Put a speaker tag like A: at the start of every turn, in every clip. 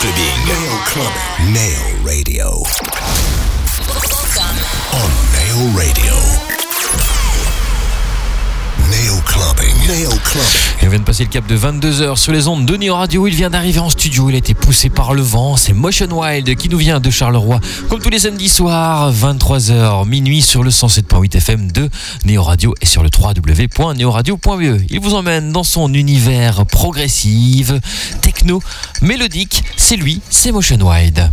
A: clubbing. Nail clubbing. Nail radio. Welcome On Nail Radio. Neo Clubbing.
B: Vient de passer le cap de 22h sur les ondes de Neo Radio. Il vient d'arriver en studio. Il a été poussé par le vent. C'est Motion Wild qui nous vient de Charleroi. Comme tous les samedis soirs, 23h, minuit sur le 107.8 FM de Neo Radio et sur le www.neoradio.be. Il vous emmène dans son univers progressif, techno, mélodique. C'est lui, c'est Motion Wild.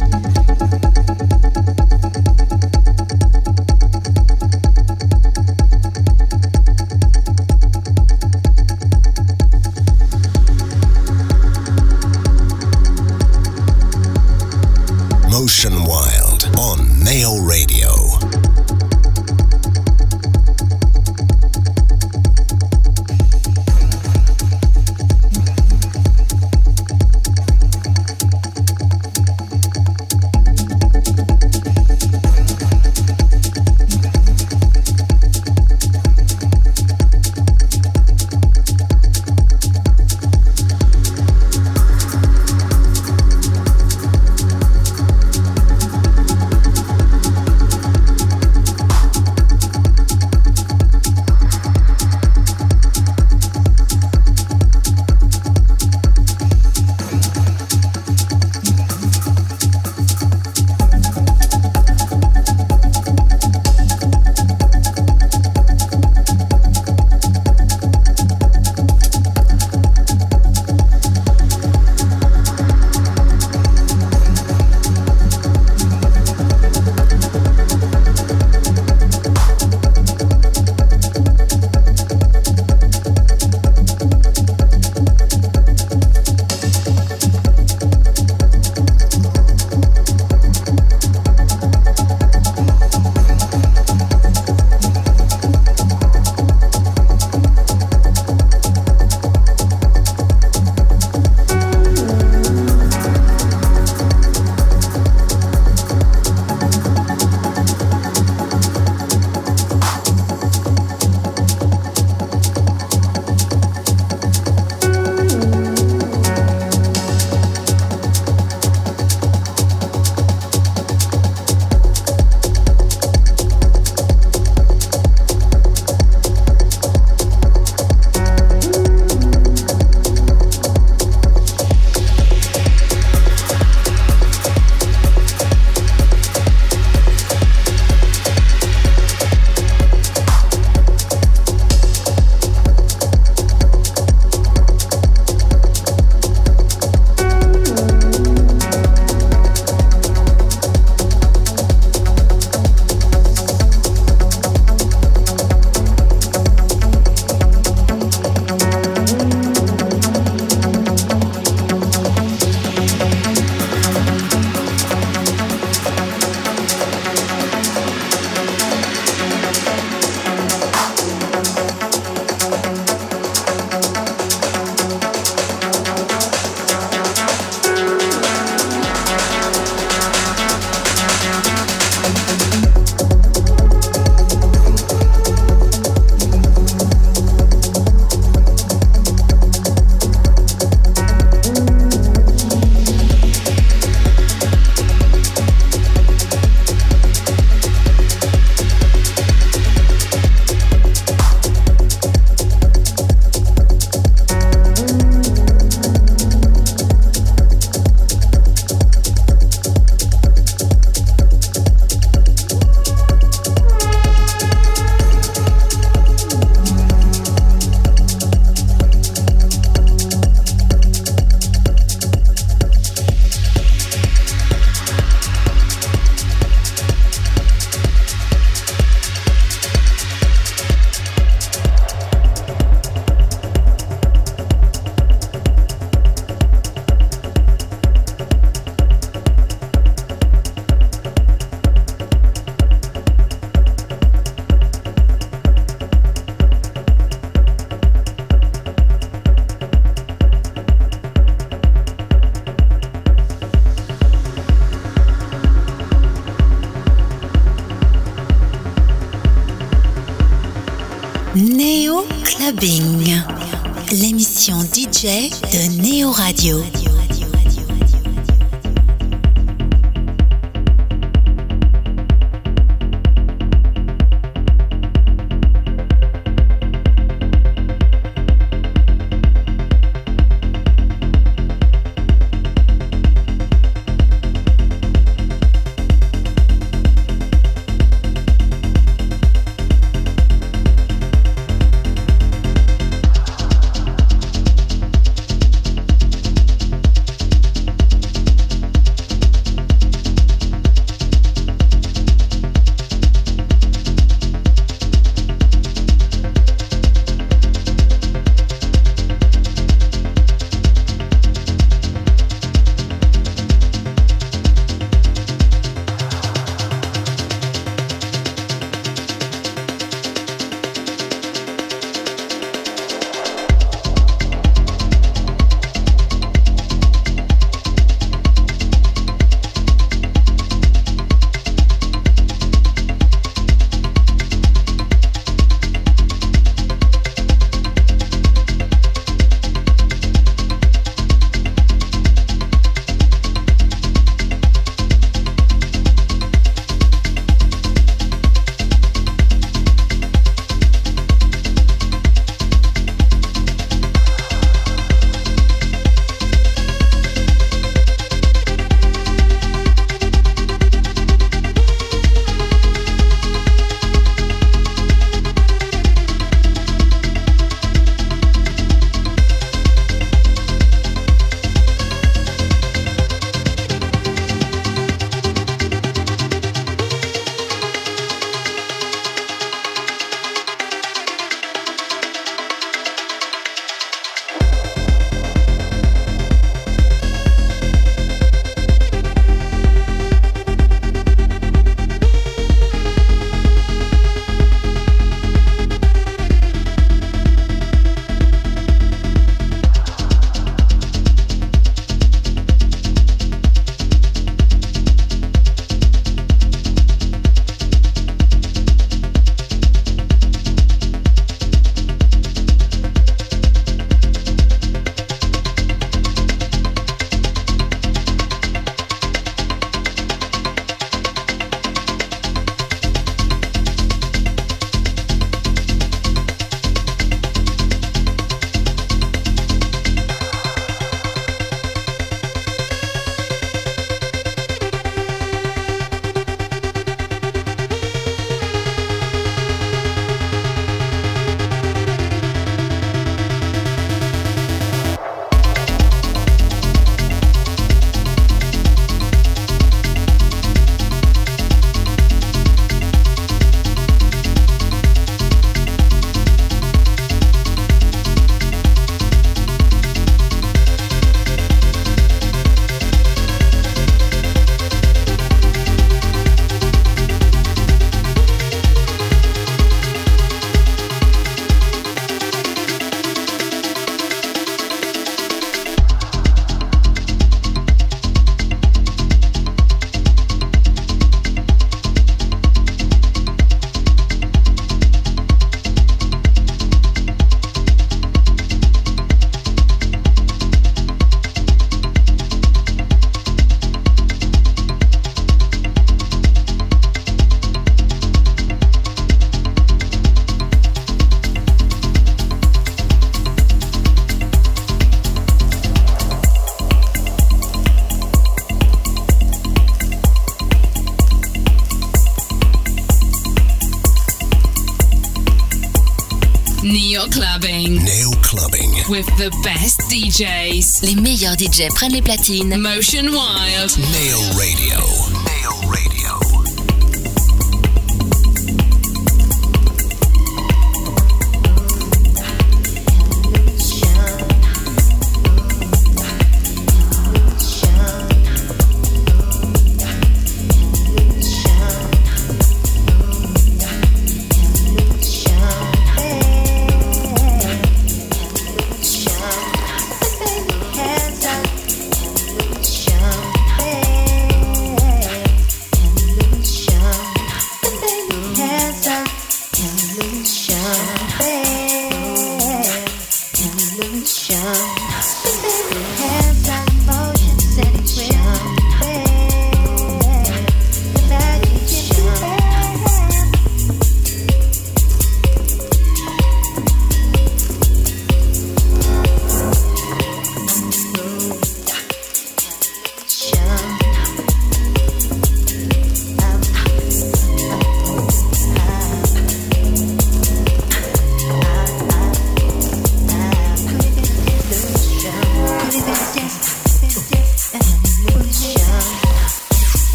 C: With the best DJs.
D: Les meilleurs DJs prennent les platines.
C: Motion Wild. Neo Radio. Neo Radio.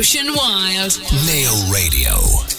E: Ocean Wild.
D: Nail Radio.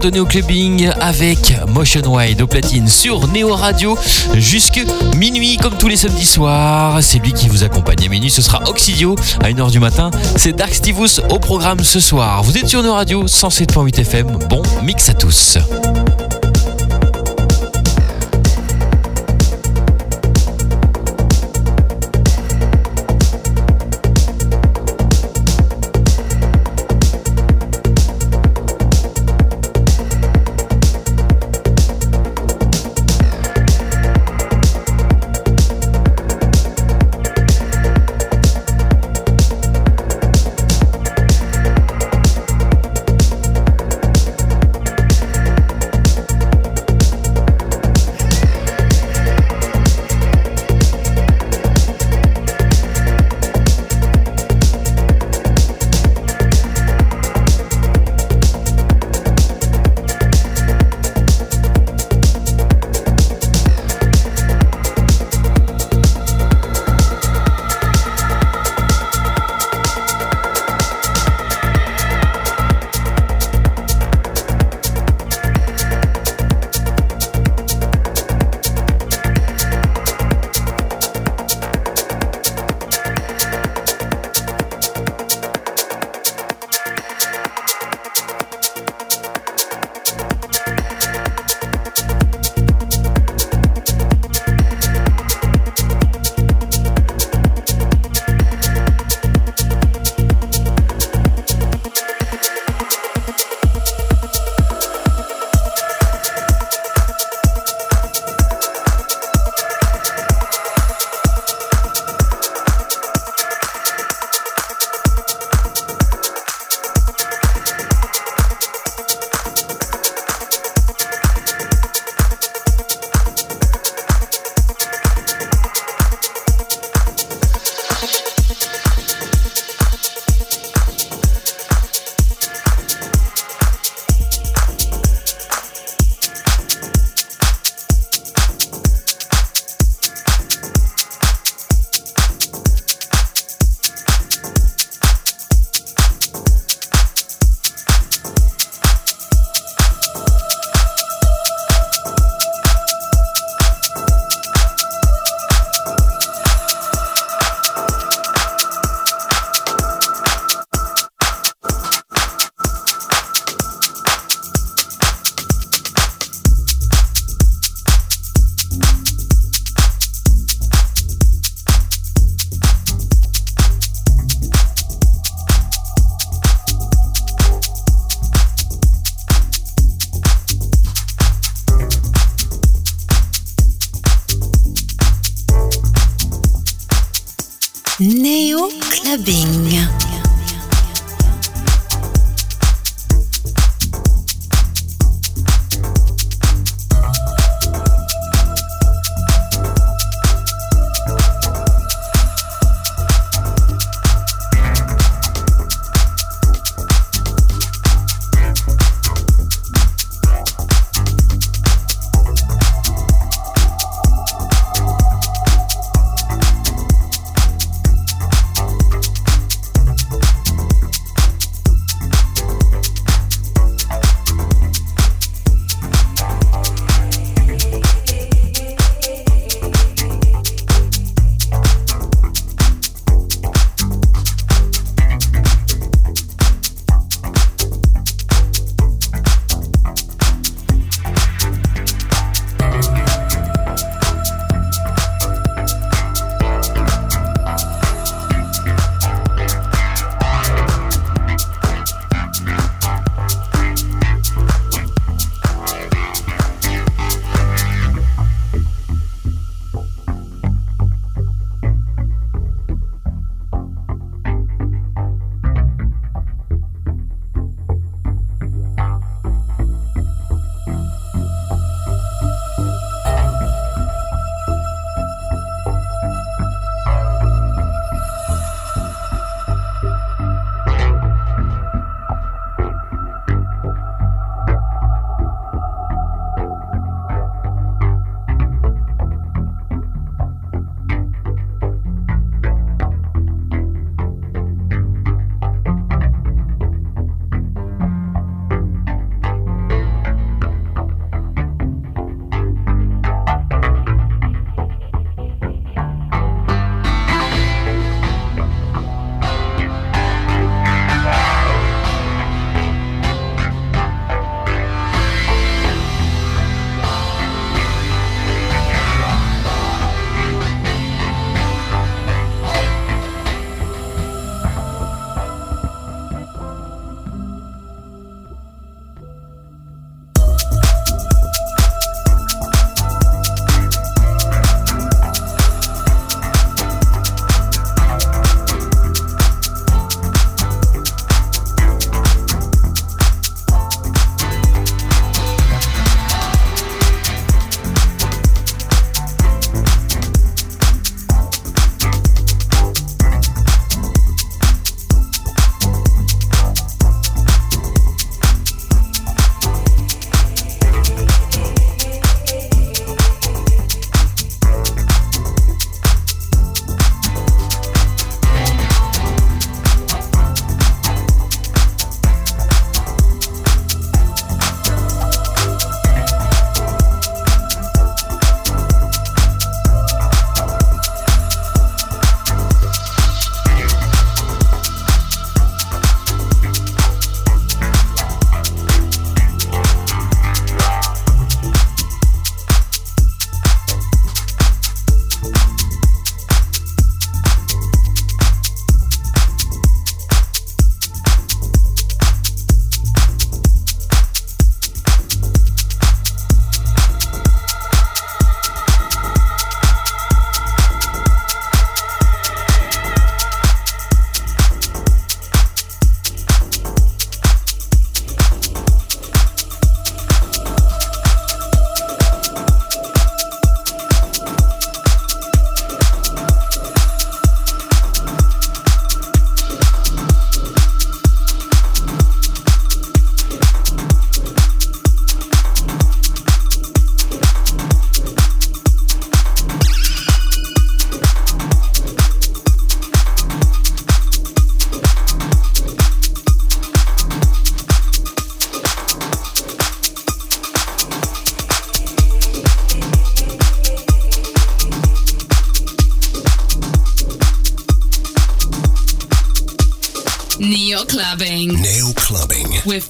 B: De Neo Clubbing avec Motion Wide au platine sur Neo Radio jusque minuit comme tous les samedis soirs. C'est lui qui vous accompagne à minuit. Ce sera Oxidio à 1h du matin. C'est Dark Stivus au programme ce soir. Vous êtes sur Neo Radio 107.8 FM. Bon mix à tous.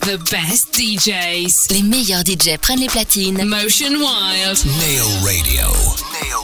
E: The best DJs.
F: Les meilleurs DJs prennent les platines.
E: Motion Wild.
A: Neo Radio.
D: Neo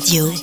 D: Radio.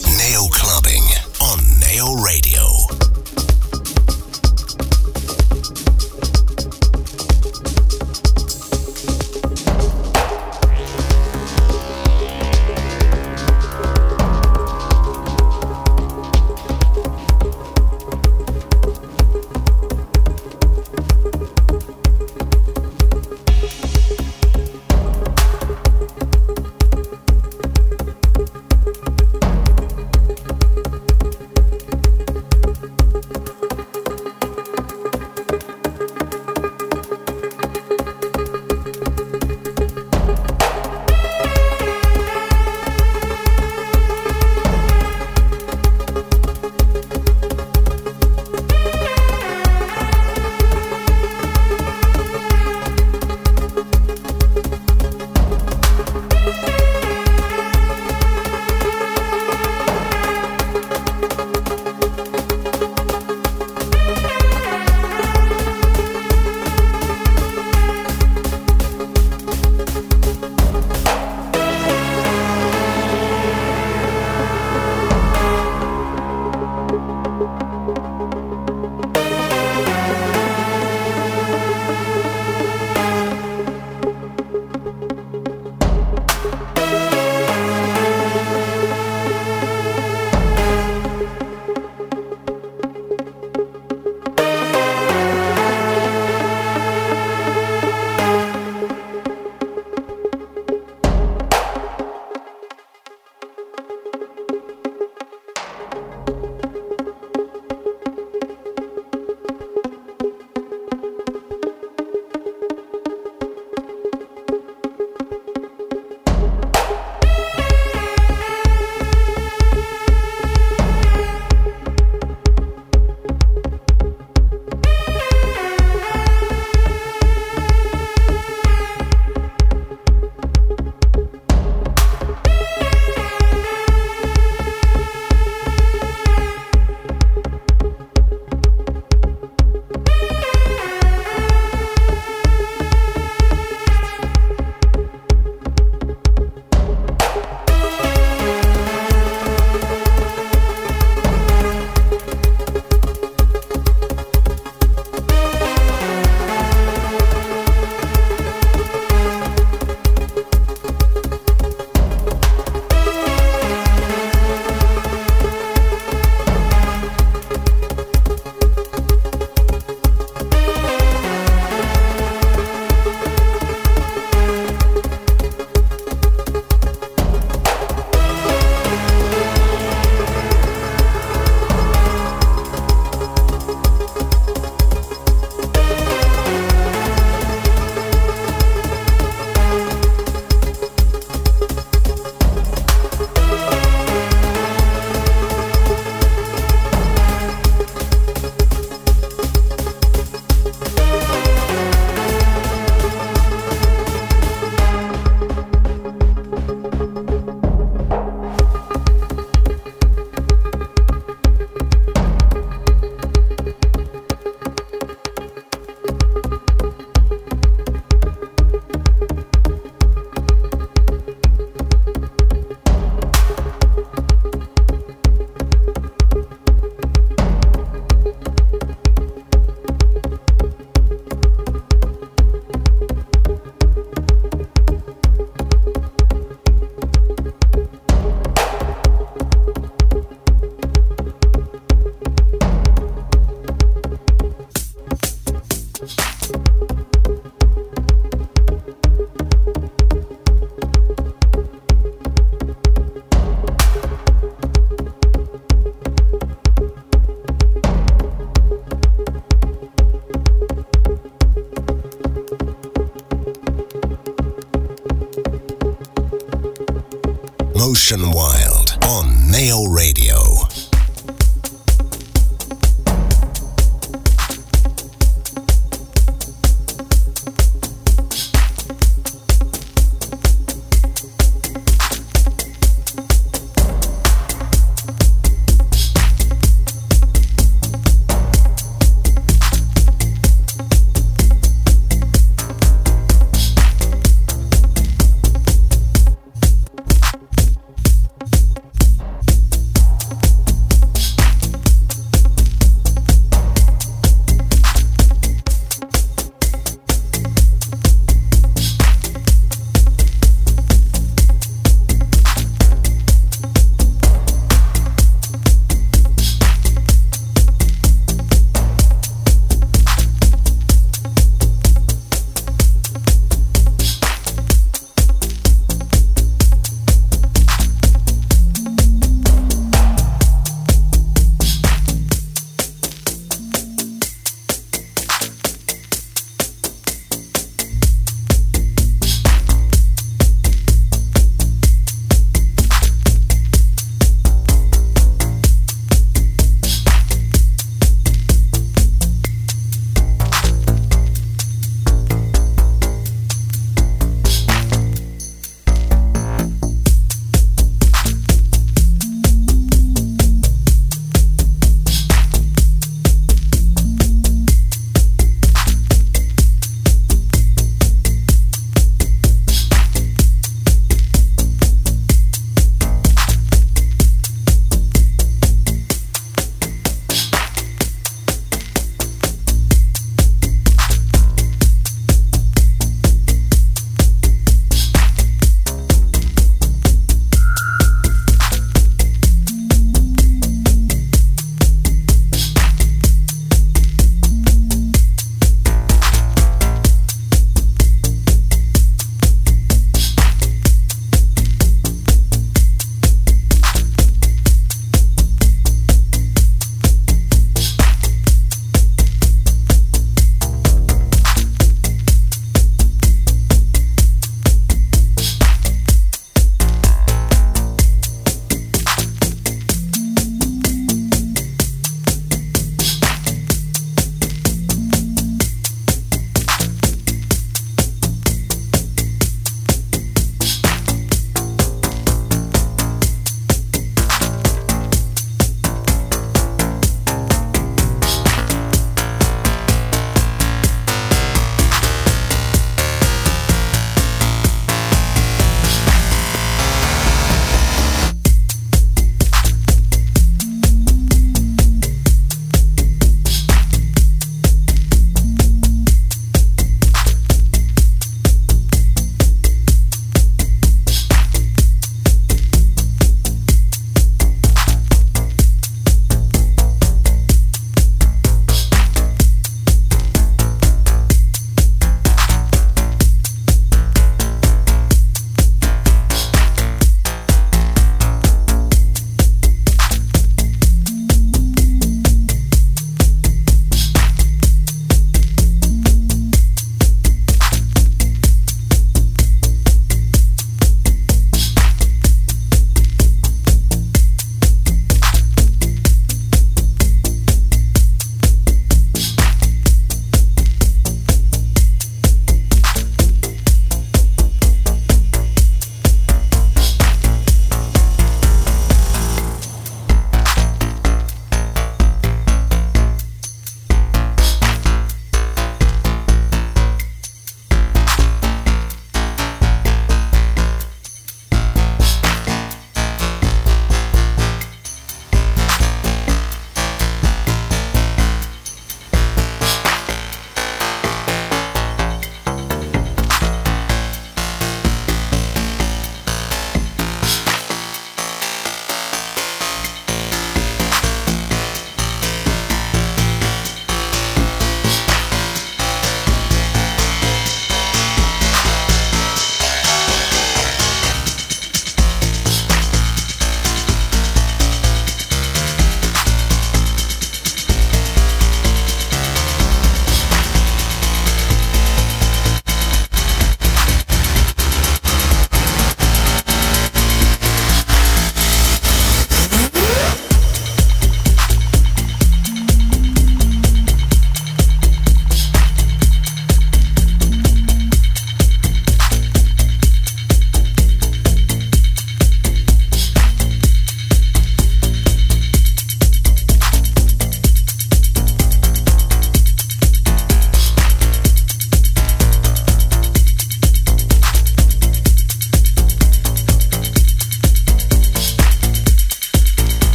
A: Motion Wild on
D: Neo Radio.